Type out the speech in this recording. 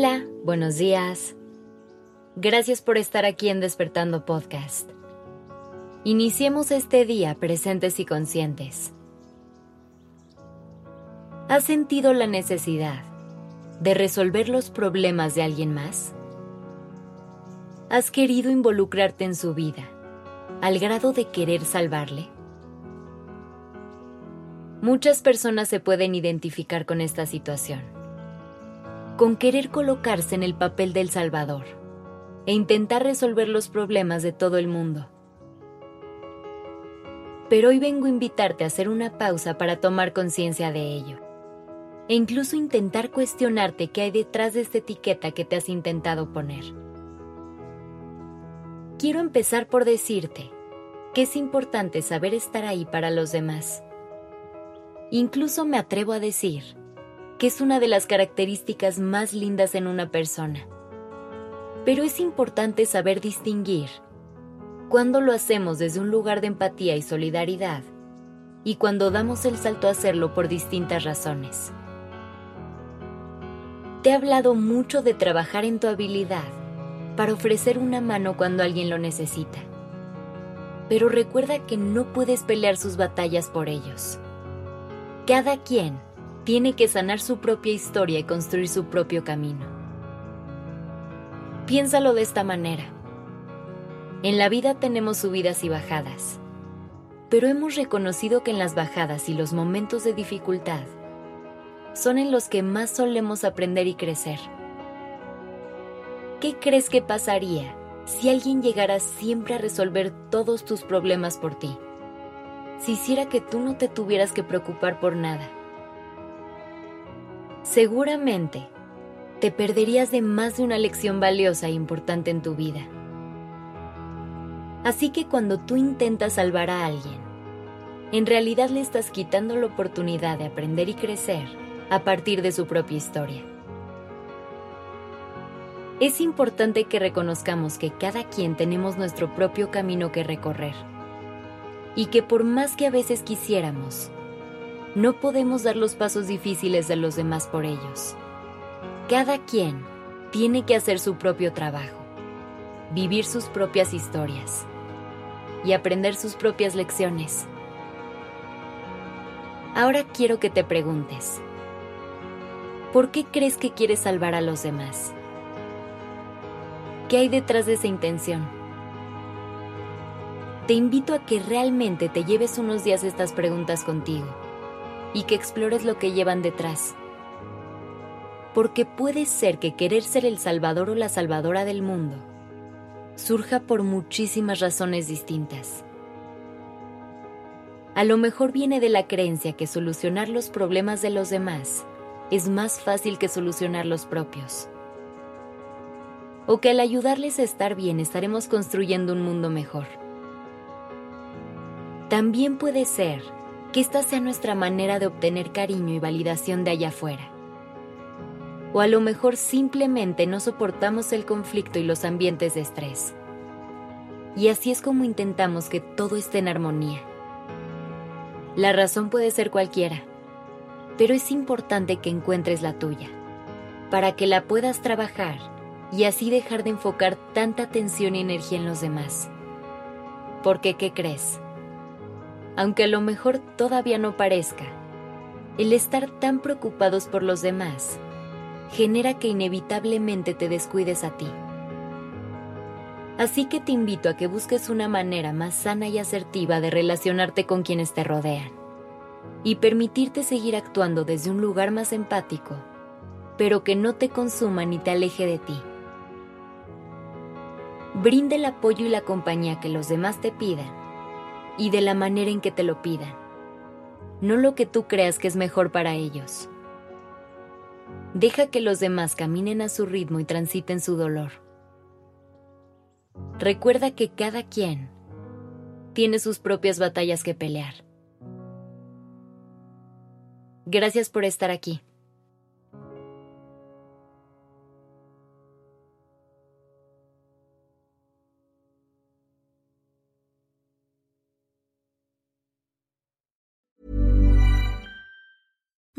Hola, buenos días. Gracias por estar aquí en Despertando Podcast. Iniciemos este día presentes y conscientes. ¿Has sentido la necesidad de resolver los problemas de alguien más? ¿Has querido involucrarte en su vida al grado de querer salvarle? Muchas personas se pueden identificar con esta situación, con querer colocarse en el papel del Salvador e intentar resolver los problemas de todo el mundo. Pero hoy vengo a invitarte a hacer una pausa para tomar conciencia de ello e incluso intentar cuestionarte qué hay detrás de esta etiqueta que te has intentado poner quiero empezar por decirte que es importante saber estar ahí para los demás. Incluso me atrevo a decir que es una de las características más lindas en una persona. Pero es importante saber distinguir cuando lo hacemos desde un lugar de empatía y solidaridad y cuando damos el salto a hacerlo por distintas razones. Te he hablado mucho de trabajar en tu habilidad para ofrecer una mano cuando alguien lo necesita. Pero recuerda que no puedes pelear sus batallas por ellos. Cada quien tiene que sanar su propia historia y construir su propio camino. Piénsalo de esta manera. En la vida tenemos subidas y bajadas, pero hemos reconocido que en las bajadas y los momentos de dificultad son en los que más solemos aprender y crecer. ¿Qué crees que pasaría si alguien llegara siempre a resolver todos tus problemas por ti? Si hiciera que tú no te tuvieras que preocupar por nada. Seguramente te perderías de más de una lección valiosa e importante en tu vida. Así que cuando tú intentas salvar a alguien, en realidad le estás quitando la oportunidad de aprender y crecer a partir de su propia historia. Es importante que reconozcamos que cada quien tenemos nuestro propio camino que recorrer y que por más que a veces quisiéramos, no podemos dar los pasos difíciles de los demás por ellos. Cada quien tiene que hacer su propio trabajo, vivir sus propias historias y aprender sus propias lecciones. Ahora quiero que te preguntes, ¿por qué crees que quieres salvar a los demás? ¿Qué hay detrás de esa intención? Te invito a que realmente te lleves unos días estas preguntas contigo y que explores lo que llevan detrás. Porque puede ser que querer ser el salvador o la salvadora del mundo surja por muchísimas razones distintas. A lo mejor viene de la creencia que solucionar los problemas de los demás es más fácil que solucionar los propios o que al ayudarles a estar bien estaremos construyendo un mundo mejor. También puede ser que esta sea nuestra manera de obtener cariño y validación de allá afuera. O a lo mejor simplemente no soportamos el conflicto y los ambientes de estrés. Y así es como intentamos que todo esté en armonía. La razón puede ser cualquiera, pero es importante que encuentres la tuya, para que la puedas trabajar y así dejar de enfocar tanta atención y energía en los demás. Porque, ¿qué crees? Aunque a lo mejor todavía no parezca, el estar tan preocupados por los demás genera que inevitablemente te descuides a ti. Así que te invito a que busques una manera más sana y asertiva de relacionarte con quienes te rodean y permitirte seguir actuando desde un lugar más empático, pero que no te consuma ni te aleje de ti. Brinda el apoyo y la compañía que los demás te pidan y de la manera en que te lo pidan, no lo que tú creas que es mejor para ellos. Deja que los demás caminen a su ritmo y transiten su dolor. Recuerda que cada quien tiene sus propias batallas que pelear. Gracias por estar aquí.